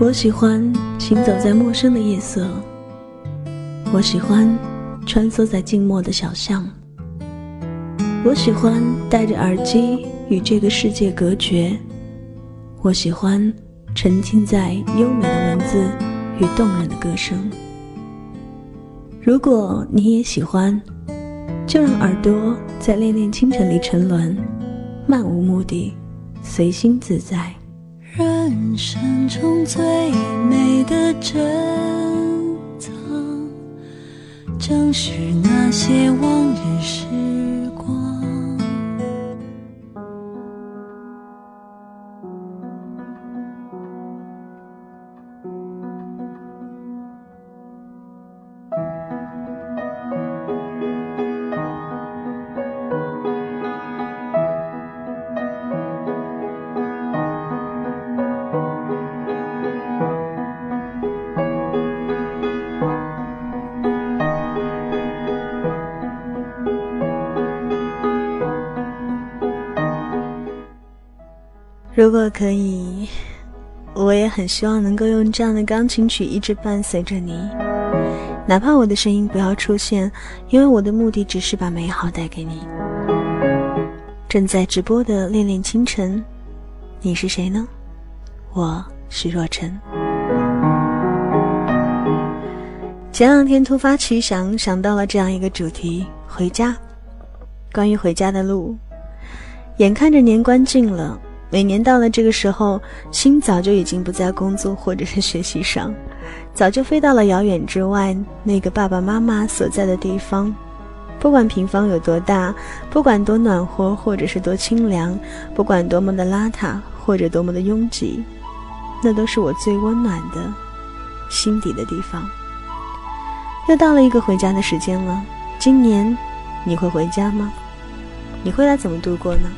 我喜欢行走在陌生的夜色，我喜欢穿梭在静默的小巷，我喜欢戴着耳机与这个世界隔绝，我喜欢沉浸在优美的文字与动人的歌声。如果你也喜欢，就让耳朵在恋恋清晨里沉沦，漫无目的，随心自在。人生中最美的珍藏，正是那些往日时。如果可以，我也很希望能够用这样的钢琴曲一直伴随着你，哪怕我的声音不要出现，因为我的目的只是把美好带给你。正在直播的恋恋清晨，你是谁呢？我是若晨。前两天突发奇想，想到了这样一个主题：回家。关于回家的路，眼看着年关近了。每年到了这个时候，心早就已经不在工作或者是学习上，早就飞到了遥远之外那个爸爸妈妈所在的地方。不管平房有多大，不管多暖和或者是多清凉，不管多么的邋遢或者多么的拥挤，那都是我最温暖的心底的地方。又到了一个回家的时间了，今年你会回家吗？你会来怎么度过呢？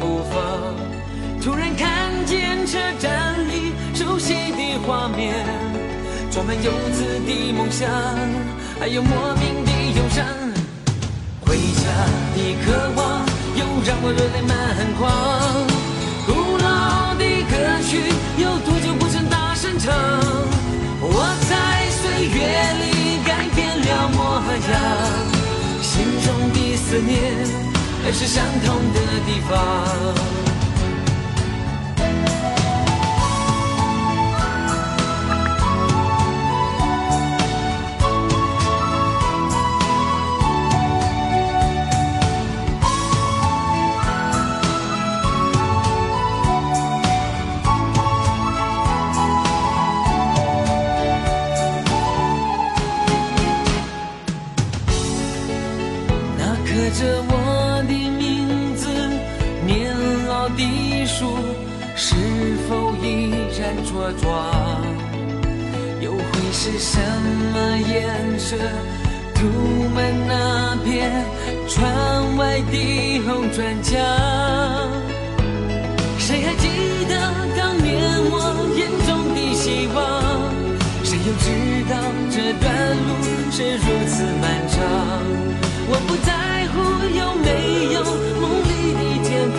步伐。突然看见车站里熟悉的画面，装满游子的梦想，还有莫名的忧伤。回家的渴望又让我热泪满眶。古老的歌曲有多久不曾大声唱？我在岁月里改变。了模样，心中的思念还是相同的地方。茁壮又会是什么颜色涂满那片窗外的红砖墙谁还记得当年我眼中的希望？谁又知道这段路是如此漫长？我不在乎有没有梦里的天堂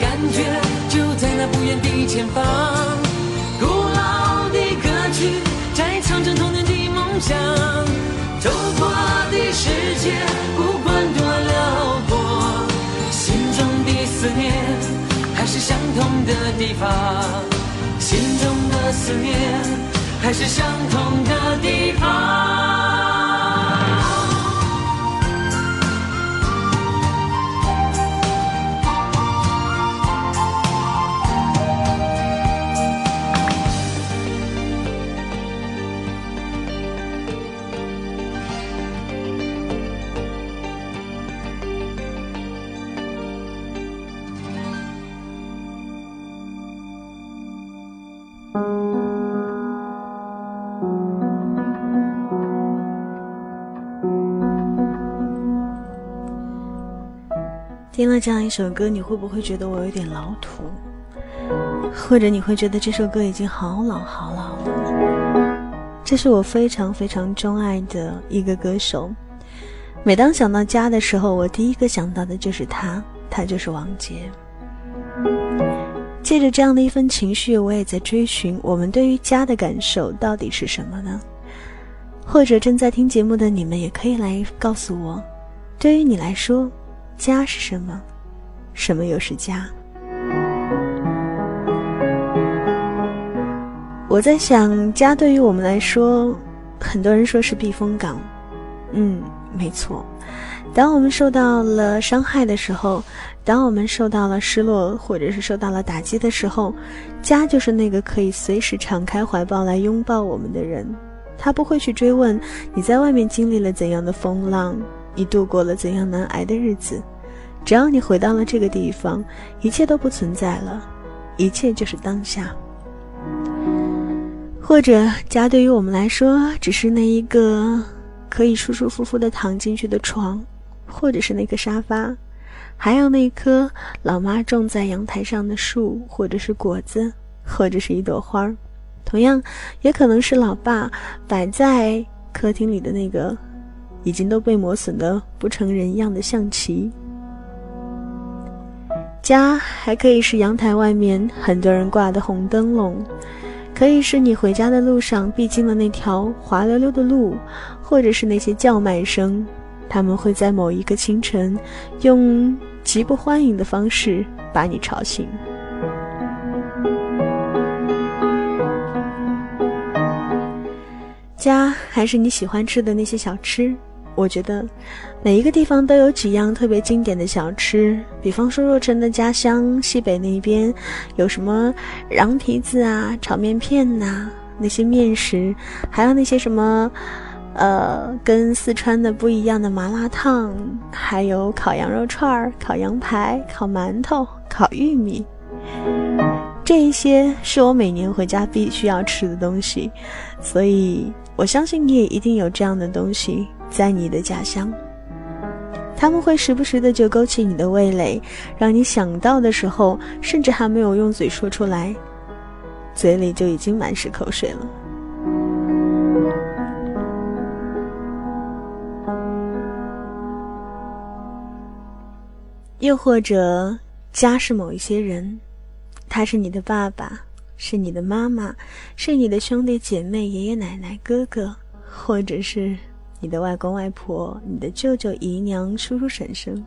感觉就在那不远的前方，古老的歌曲在唱着童年的梦想，走过的世界不管多辽阔，心中的思念还是相同的地方，心中的思念。还是相同的地方。听了这样一首歌，你会不会觉得我有点老土？或者你会觉得这首歌已经好老好老了？这是我非常非常钟爱的一个歌手。每当想到家的时候，我第一个想到的就是他，他就是王杰。借着这样的一份情绪，我也在追寻我们对于家的感受到底是什么呢？或者正在听节目的你们也可以来告诉我，对于你来说。家是什么？什么又是家？我在想，家对于我们来说，很多人说是避风港。嗯，没错。当我们受到了伤害的时候，当我们受到了失落或者是受到了打击的时候，家就是那个可以随时敞开怀抱来拥抱我们的人。他不会去追问你在外面经历了怎样的风浪。你度过了怎样难挨的日子？只要你回到了这个地方，一切都不存在了，一切就是当下。或者，家对于我们来说，只是那一个可以舒舒服服的躺进去的床，或者是那个沙发，还有那棵老妈种在阳台上的树，或者是果子，或者是一朵花儿。同样，也可能是老爸摆在客厅里的那个。已经都被磨损的不成人样的象棋。家还可以是阳台外面很多人挂的红灯笼，可以是你回家的路上必经的那条滑溜溜的路，或者是那些叫卖声，他们会在某一个清晨，用极不欢迎的方式把你吵醒。家还是你喜欢吃的那些小吃。我觉得，每一个地方都有几样特别经典的小吃。比方说，若晨的家乡西北那边，有什么瓤蹄子啊、炒面片呐，那些面食，还有那些什么，呃，跟四川的不一样的麻辣烫，还有烤羊肉串儿、烤羊排、烤馒头、烤玉米。这一些是我每年回家必须要吃的东西，所以我相信你也一定有这样的东西。在你的家乡，他们会时不时的就勾起你的味蕾，让你想到的时候，甚至还没有用嘴说出来，嘴里就已经满是口水了。又或者，家是某一些人，他是你的爸爸，是你的妈妈，是你的兄弟姐妹、爷爷奶奶、哥哥，或者是。你的外公外婆、你的舅舅姨娘、叔叔婶婶，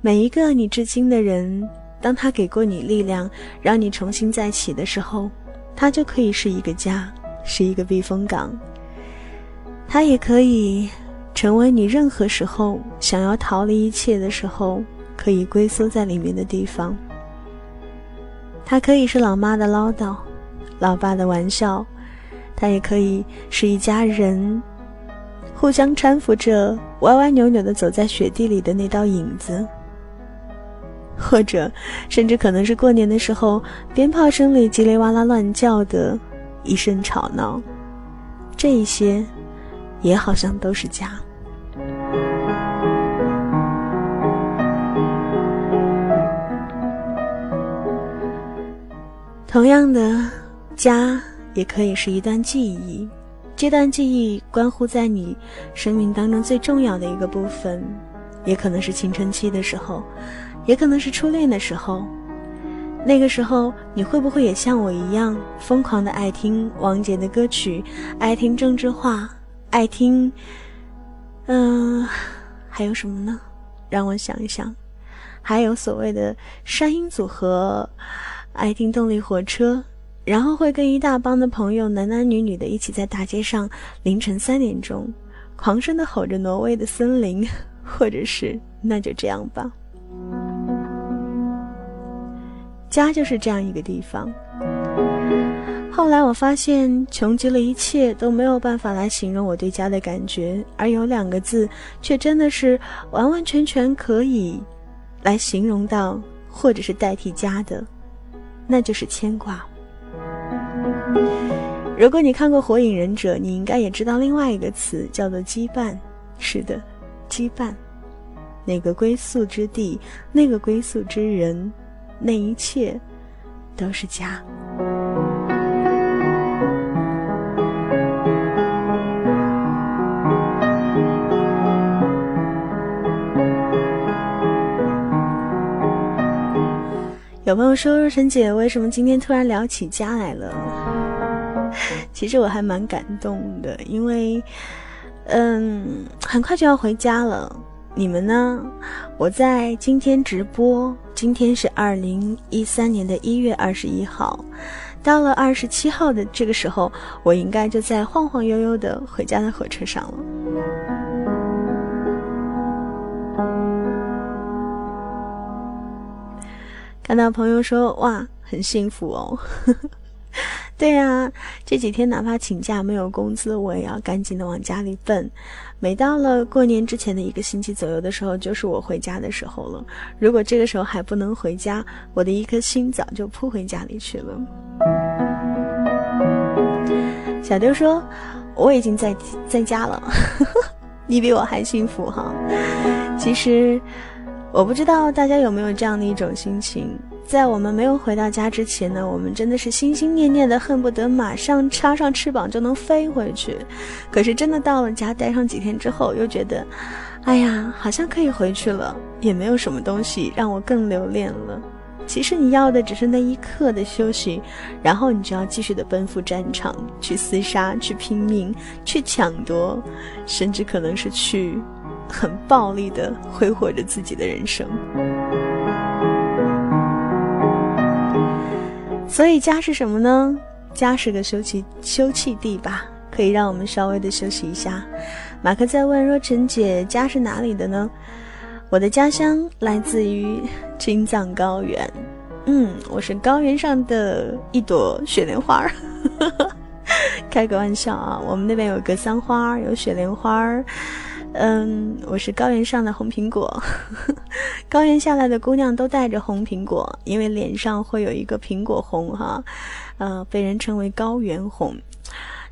每一个你至今的人，当他给过你力量，让你重新再起的时候，他就可以是一个家，是一个避风港。他也可以成为你任何时候想要逃离一切的时候，可以龟缩在里面的地方。他可以是老妈的唠叨，老爸的玩笑。它也可以是一家人互相搀扶着歪歪扭扭的走在雪地里的那道影子，或者甚至可能是过年的时候鞭炮声里叽里哇啦乱叫的一声吵闹，这一些也好像都是家。同样的，家。也可以是一段记忆。这段记忆关乎在你生命当中最重要的一个部分，也可能是青春期的时候，也可能是初恋的时候。那个时候，你会不会也像我一样疯狂的爱听王杰的歌曲，爱听郑智化，爱听……嗯，还有什么呢？让我想一想，还有所谓的山鹰组合，爱听动力火车。然后会跟一大帮的朋友，男男女女的一起在大街上，凌晨三点钟，狂声的吼着《挪威的森林》，或者是那就这样吧。家就是这样一个地方。后来我发现，穷极了一切都没有办法来形容我对家的感觉，而有两个字，却真的是完完全全可以来形容到，或者是代替家的，那就是牵挂。如果你看过《火影忍者》，你应该也知道另外一个词叫做羁绊。是的，羁绊。那个归宿之地，那个归宿之人，那一切，都是家。有朋友说：“若晨姐，为什么今天突然聊起家来了？” 其实我还蛮感动的，因为，嗯，很快就要回家了。你们呢？我在今天直播，今天是二零一三年的一月二十一号，到了二十七号的这个时候，我应该就在晃晃悠悠的回家的火车上了。看到朋友说：“哇，很幸福哦。”对呀，这几天哪怕请假没有工资，我也要赶紧的往家里奔。每到了过年之前的一个星期左右的时候，就是我回家的时候了。如果这个时候还不能回家，我的一颗心早就扑回家里去了。小丢说：“我已经在在家了，你比我还幸福哈。”其实，我不知道大家有没有这样的一种心情。在我们没有回到家之前呢，我们真的是心心念念的，恨不得马上插上翅膀就能飞回去。可是真的到了家，待上几天之后，又觉得，哎呀，好像可以回去了，也没有什么东西让我更留恋了。其实你要的只是那一刻的休息，然后你就要继续的奔赴战场，去厮杀，去拼命，去抢夺，甚至可能是去很暴力的挥霍着自己的人生。所以家是什么呢？家是个休憩休憩地吧，可以让我们稍微的休息一下。马克在问若晨姐，家是哪里的呢？我的家乡来自于青藏高原，嗯，我是高原上的一朵雪莲花儿，开个玩笑啊，我们那边有格桑花，有雪莲花儿。嗯，我是高原上的红苹果，高原下来的姑娘都带着红苹果，因为脸上会有一个苹果红哈，呃，被人称为高原红。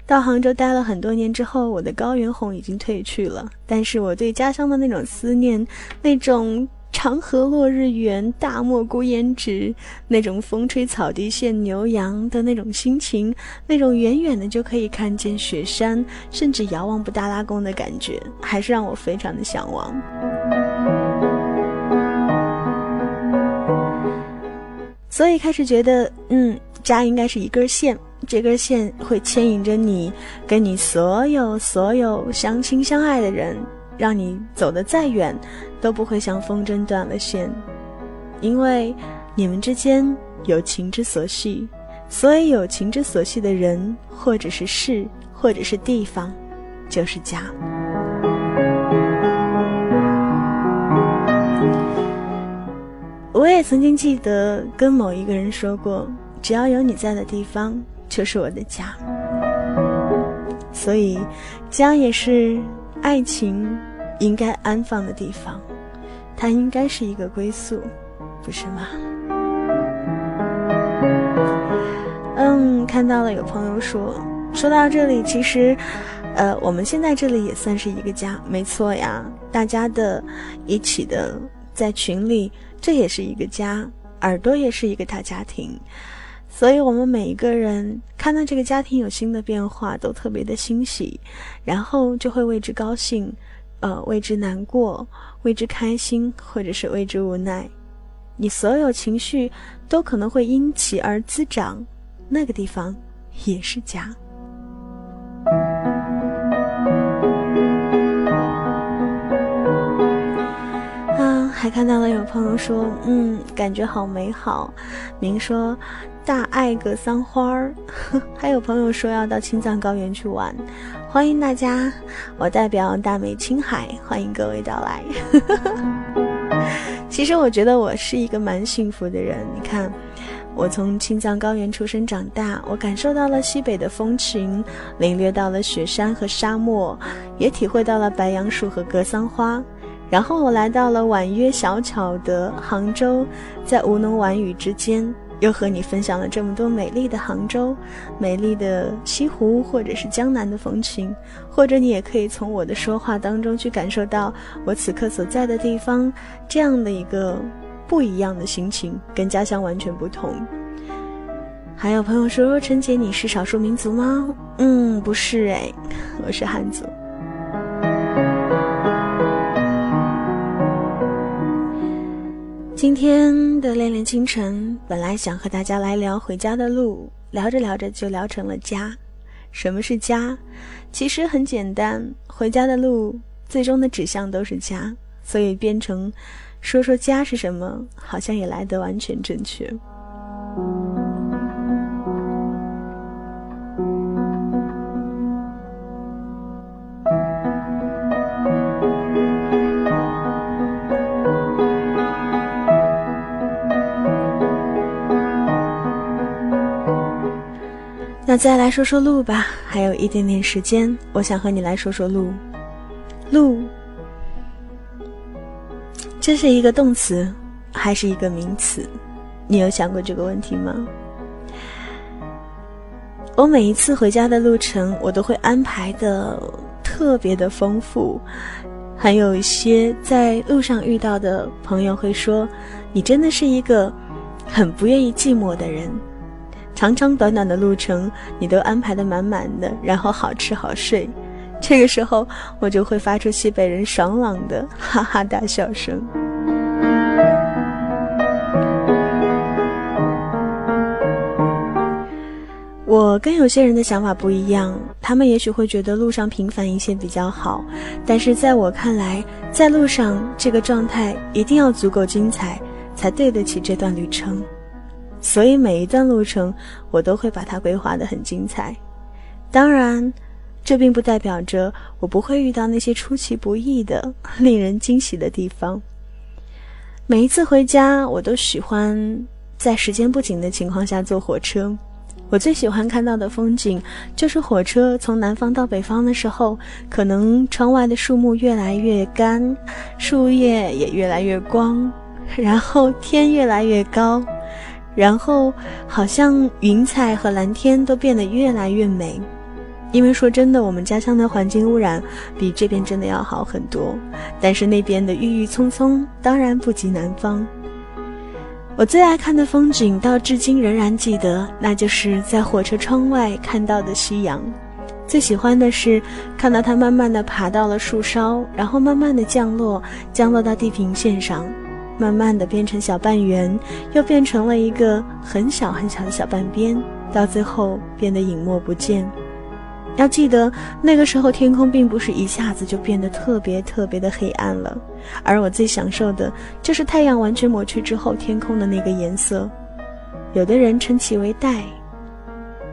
到杭州待了很多年之后，我的高原红已经褪去了，但是我对家乡的那种思念，那种。长河落日圆，大漠孤烟直。那种风吹草低见牛羊的那种心情，那种远远的就可以看见雪山，甚至遥望布达拉宫的感觉，还是让我非常的向往。所以开始觉得，嗯，家应该是一根线，这根线会牵引着你，跟你所有所有相亲相爱的人。让你走得再远，都不会像风筝断了线，因为你们之间有情之所系，所以有情之所系的人，或者是事，或者是地方，就是家。我也曾经记得跟某一个人说过，只要有你在的地方，就是我的家。所以，家也是爱情。应该安放的地方，它应该是一个归宿，不是吗？嗯，看到了，有朋友说，说到这里，其实，呃，我们现在这里也算是一个家，没错呀，大家的一起的在群里，这也是一个家，耳朵也是一个大家庭。所以我们每一个人看到这个家庭有新的变化，都特别的欣喜，然后就会为之高兴，呃，为之难过，为之开心，或者是为之无奈。你所有情绪都可能会因其而滋长，那个地方也是家。啊，还看到了有朋友说，嗯，感觉好美好。明说大爱格桑花儿，还有朋友说要到青藏高原去玩，欢迎大家，我代表大美青海欢迎各位到来。其实我觉得我是一个蛮幸福的人。你看，我从青藏高原出生长大，我感受到了西北的风情，领略到了雪山和沙漠，也体会到了白杨树和格桑花。然后我来到了婉约小巧的杭州，在吴侬软语之间。又和你分享了这么多美丽的杭州、美丽的西湖，或者是江南的风情，或者你也可以从我的说话当中去感受到我此刻所在的地方这样的一个不一样的心情，跟家乡完全不同。还有朋友说：“陈姐，你是少数民族吗？”嗯，不是哎，我是汉族。今天的恋恋清晨，本来想和大家来聊回家的路，聊着聊着就聊成了家。什么是家？其实很简单，回家的路最终的指向都是家，所以变成说说家是什么，好像也来得完全正确。那再来说说路吧，还有一点点时间，我想和你来说说路。路，这是一个动词还是一个名词？你有想过这个问题吗？我每一次回家的路程，我都会安排的特别的丰富，还有一些在路上遇到的朋友会说：“你真的是一个很不愿意寂寞的人。”长长短短的路程，你都安排的满满的，然后好吃好睡，这个时候我就会发出西北人爽朗的哈哈大笑声。我跟有些人的想法不一样，他们也许会觉得路上平凡一些比较好，但是在我看来，在路上这个状态一定要足够精彩，才对得起这段旅程。所以每一段路程，我都会把它规划得很精彩。当然，这并不代表着我不会遇到那些出其不意的、令人惊喜的地方。每一次回家，我都喜欢在时间不紧的情况下坐火车。我最喜欢看到的风景，就是火车从南方到北方的时候，可能窗外的树木越来越干，树叶也越来越光，然后天越来越高。然后，好像云彩和蓝天都变得越来越美，因为说真的，我们家乡的环境污染比这边真的要好很多。但是那边的郁郁葱葱当然不及南方。我最爱看的风景，到至今仍然记得，那就是在火车窗外看到的夕阳。最喜欢的是看到它慢慢的爬到了树梢，然后慢慢的降落，降落到地平线上。慢慢的变成小半圆，又变成了一个很小很小的小半边，到最后变得隐没不见。要记得，那个时候天空并不是一下子就变得特别特别的黑暗了，而我最享受的就是太阳完全抹去之后天空的那个颜色。有的人称其为带，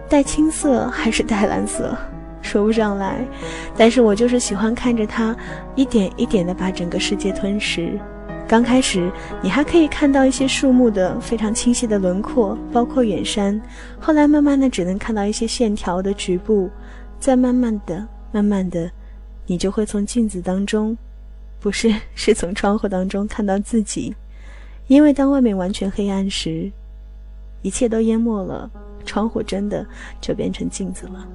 带青色还是带蓝色，说不上来。但是我就是喜欢看着它一点一点的把整个世界吞噬。刚开始，你还可以看到一些树木的非常清晰的轮廓，包括远山。后来慢慢的，只能看到一些线条的局部。再慢慢的、慢慢的，你就会从镜子当中，不是，是从窗户当中看到自己。因为当外面完全黑暗时，一切都淹没了，窗户真的就变成镜子了。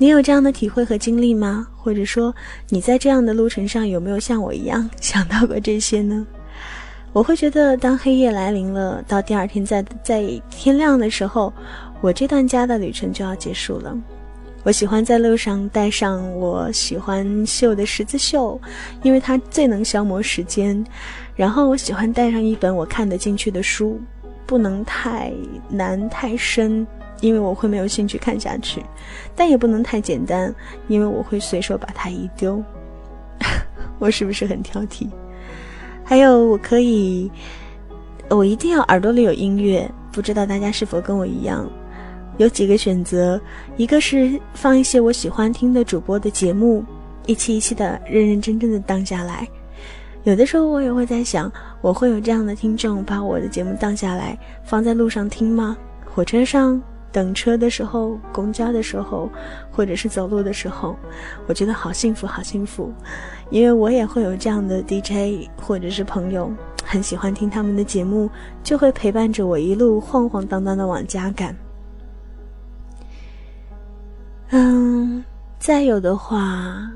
你有这样的体会和经历吗？或者说，你在这样的路程上有没有像我一样 想到过这些呢？我会觉得，当黑夜来临了，到第二天在在天亮的时候，我这段家的旅程就要结束了。我喜欢在路上带上我喜欢绣的十字绣，因为它最能消磨时间。然后我喜欢带上一本我看得进去的书，不能太难太深，因为我会没有兴趣看下去；但也不能太简单，因为我会随手把它一丢。我是不是很挑剔？还有，我可以，我一定要耳朵里有音乐。不知道大家是否跟我一样？有几个选择，一个是放一些我喜欢听的主播的节目，一期一期的认认真真的当下来。有的时候我也会在想，我会有这样的听众把我的节目当下来放在路上听吗？火车上等车的时候，公交的时候，或者是走路的时候，我觉得好幸福，好幸福，因为我也会有这样的 DJ 或者是朋友，很喜欢听他们的节目，就会陪伴着我一路晃晃荡荡的往家赶。嗯，再有的话，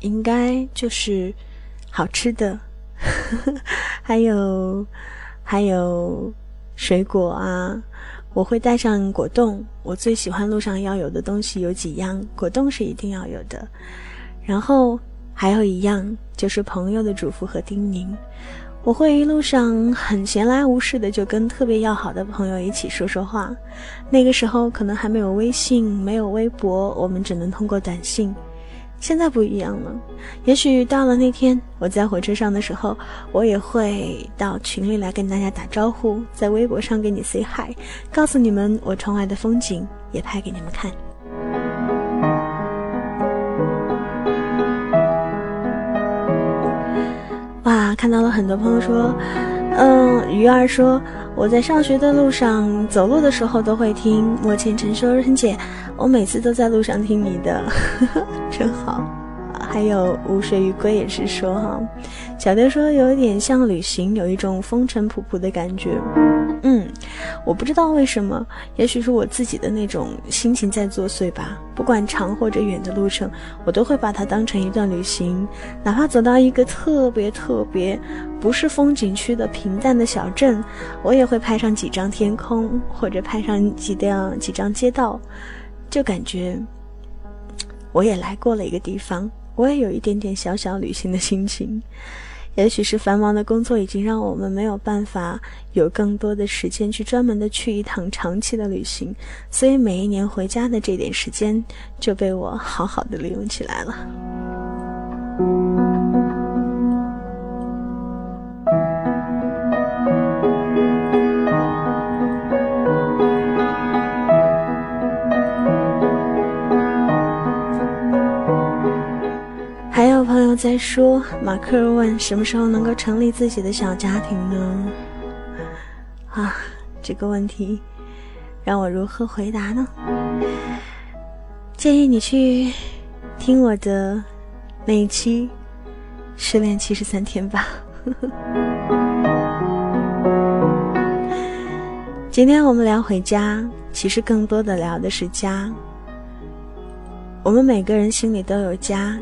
应该就是好吃的，还有还有水果啊。我会带上果冻，我最喜欢路上要有的东西有几样，果冻是一定要有的。然后还有一样就是朋友的嘱咐和叮咛。我会一路上很闲来无事的，就跟特别要好的朋友一起说说话。那个时候可能还没有微信，没有微博，我们只能通过短信。现在不一样了，也许到了那天我在火车上的时候，我也会到群里来跟大家打招呼，在微博上给你 say hi，告诉你们我窗外的风景，也拍给你们看。哇，看到了很多朋友说，嗯，鱼儿说我在上学的路上走路的时候都会听。莫千尘说，任姐，我每次都在路上听你的，呵 呵真好。还有无水鱼龟也是说哈，小蝶说有点像旅行，有一种风尘仆仆的感觉。我不知道为什么，也许是我自己的那种心情在作祟吧。不管长或者远的路程，我都会把它当成一段旅行。哪怕走到一个特别特别不是风景区的平淡的小镇，我也会拍上几张天空，或者拍上几辆几张街道，就感觉我也来过了一个地方。我也有一点点小小旅行的心情，也许是繁忙的工作已经让我们没有办法有更多的时间去专门的去一趟长期的旅行，所以每一年回家的这点时间就被我好好的利用起来了。在说，马克问什么时候能够成立自己的小家庭呢？啊，这个问题让我如何回答呢？建议你去听我的那一期《失恋七十三天》吧。今天我们聊回家，其实更多的聊的是家。我们每个人心里都有家。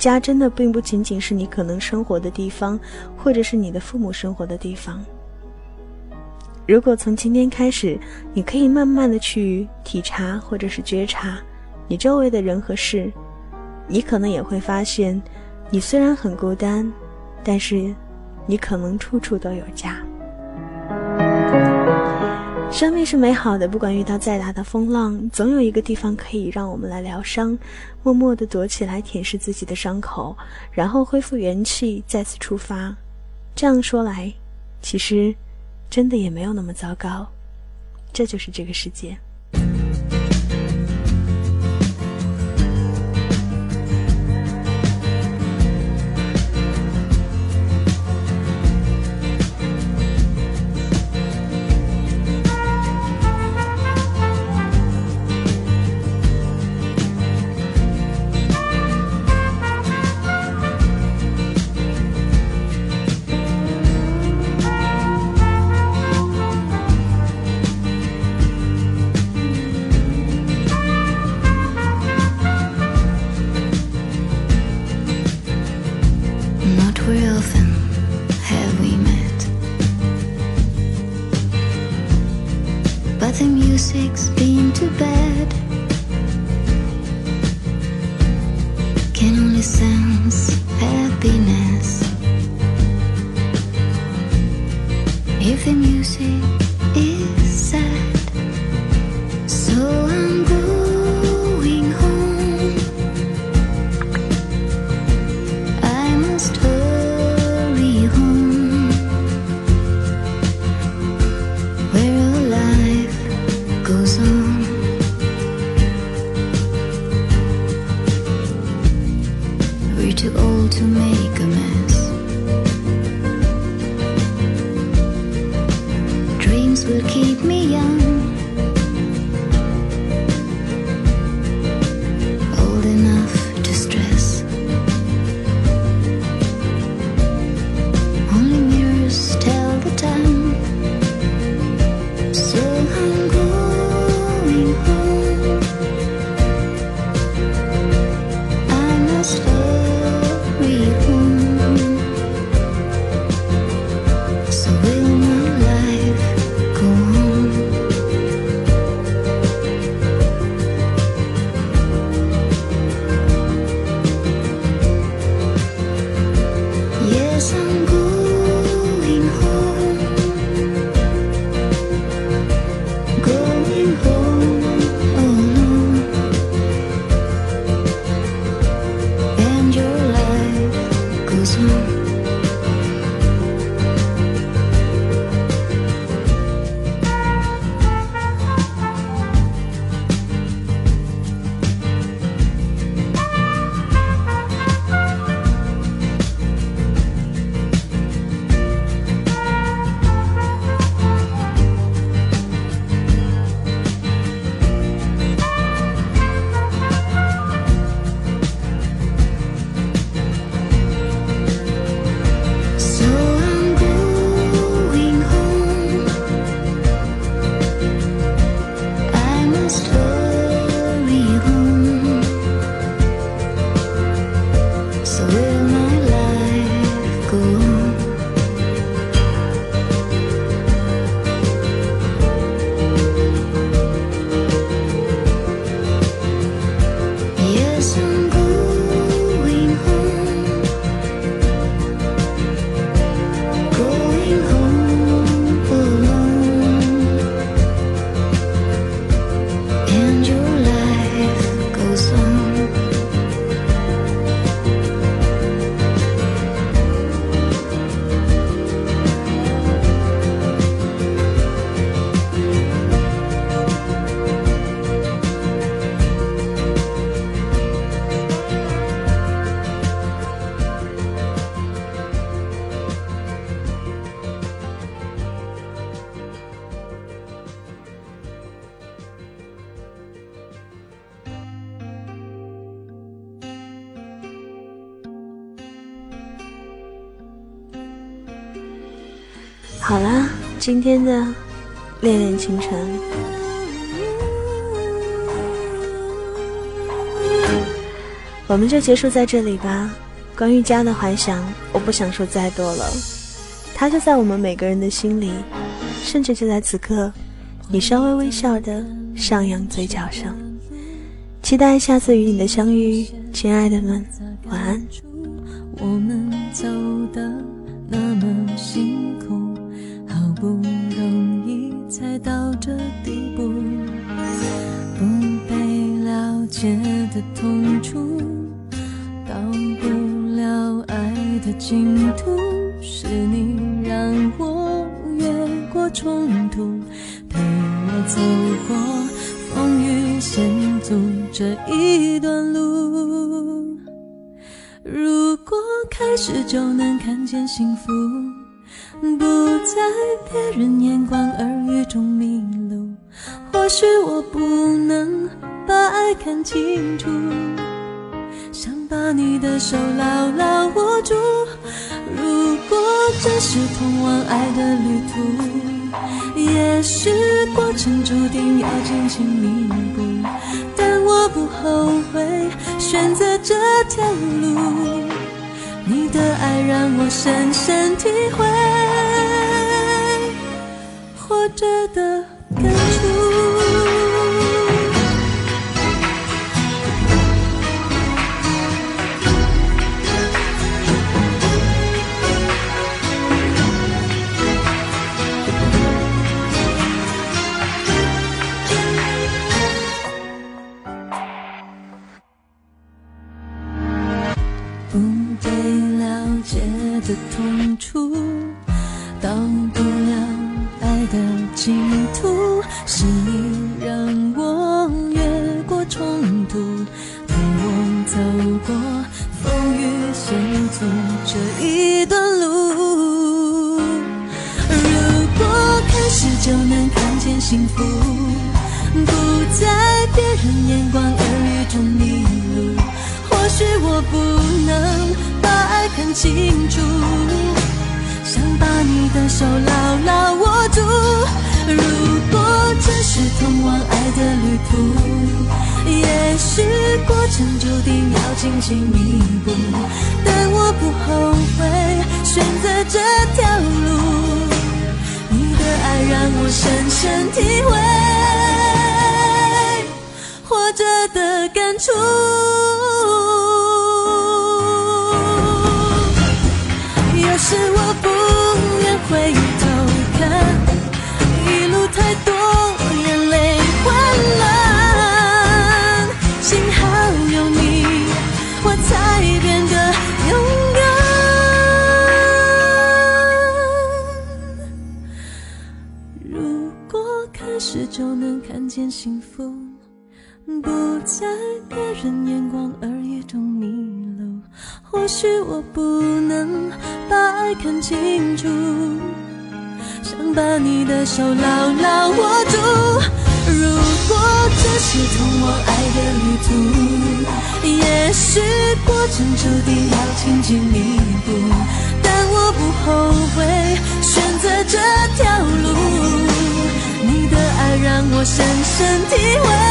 家真的并不仅仅是你可能生活的地方，或者是你的父母生活的地方。如果从今天开始，你可以慢慢的去体察或者是觉察你周围的人和事，你可能也会发现，你虽然很孤单，但是你可能处处都有家。生命是美好的，不管遇到再大的风浪，总有一个地方可以让我们来疗伤，默默的躲起来舔舐自己的伤口，然后恢复元气，再次出发。这样说来，其实真的也没有那么糟糕。这就是这个世界。very often have we met. But the music's been too bad. Can only sense happiness. If the music 今天的恋恋倾城，我们就结束在这里吧。关于家的怀想，我不想说再多了，它就在我们每个人的心里，甚至就在此刻，你稍微微笑的上扬嘴角上。期待下次与你的相遇，亲爱的们，晚安。我们走的那么辛苦，到这地步，不被了解的痛楚，到不了爱的净土，是你让我越过冲突，陪我走过风雨险阻这一段路。如果开始就能看见幸福，不在别人眼光耳语中迷路，或许我不能把爱看清楚，想把你的手牢牢握住。如果这是通往爱的旅途，也许过程注定要荆棘密布，但我不后悔选择这条路。你的爱让我深深体会活着的感触。这条路。你的爱让我深深体会活着的感触。有时我不愿回忆在别人眼光而已中迷路，或许我不能把爱看清楚，想把你的手牢牢握住。如果这是通往爱的旅途，也许过程注定要荆棘密布，但我不后悔选择这条路。你的爱让我深深体会。